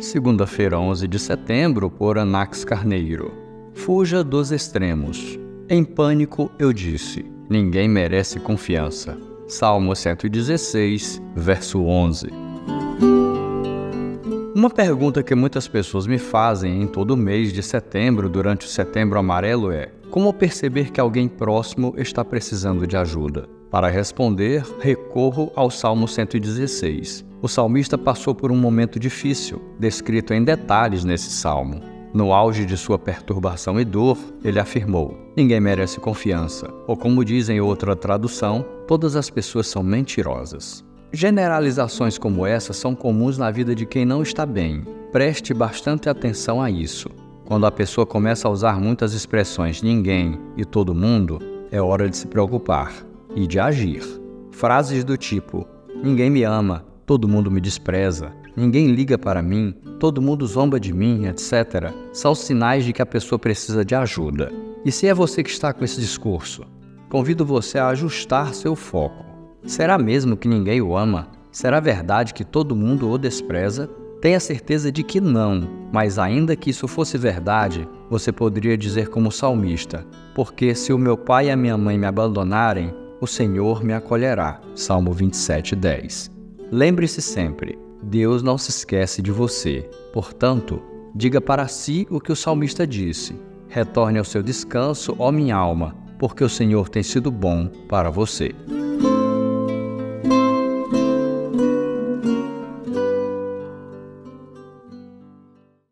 Segunda-feira, 11 de setembro, por Anax Carneiro. Fuja dos extremos. Em pânico, eu disse: ninguém merece confiança. Salmo 116, verso 11. Uma pergunta que muitas pessoas me fazem em todo mês de setembro durante o Setembro Amarelo é: como perceber que alguém próximo está precisando de ajuda? Para responder, recorro ao Salmo 116. O salmista passou por um momento difícil, descrito em detalhes nesse salmo. No auge de sua perturbação e dor, ele afirmou: Ninguém merece confiança, ou como diz em outra tradução, todas as pessoas são mentirosas. Generalizações como essa são comuns na vida de quem não está bem. Preste bastante atenção a isso. Quando a pessoa começa a usar muitas expressões ninguém e todo mundo, é hora de se preocupar e de agir. Frases do tipo: ninguém me ama, todo mundo me despreza, ninguém liga para mim, todo mundo zomba de mim, etc., são sinais de que a pessoa precisa de ajuda. E se é você que está com esse discurso, convido você a ajustar seu foco. Será mesmo que ninguém o ama? Será verdade que todo mundo o despreza? Tenha certeza de que não, mas ainda que isso fosse verdade, você poderia dizer como salmista: Porque se o meu pai e a minha mãe me abandonarem, o Senhor me acolherá. Salmo 27, 10. Lembre-se sempre: Deus não se esquece de você. Portanto, diga para si o que o salmista disse: Retorne ao seu descanso, ó minha alma, porque o Senhor tem sido bom para você.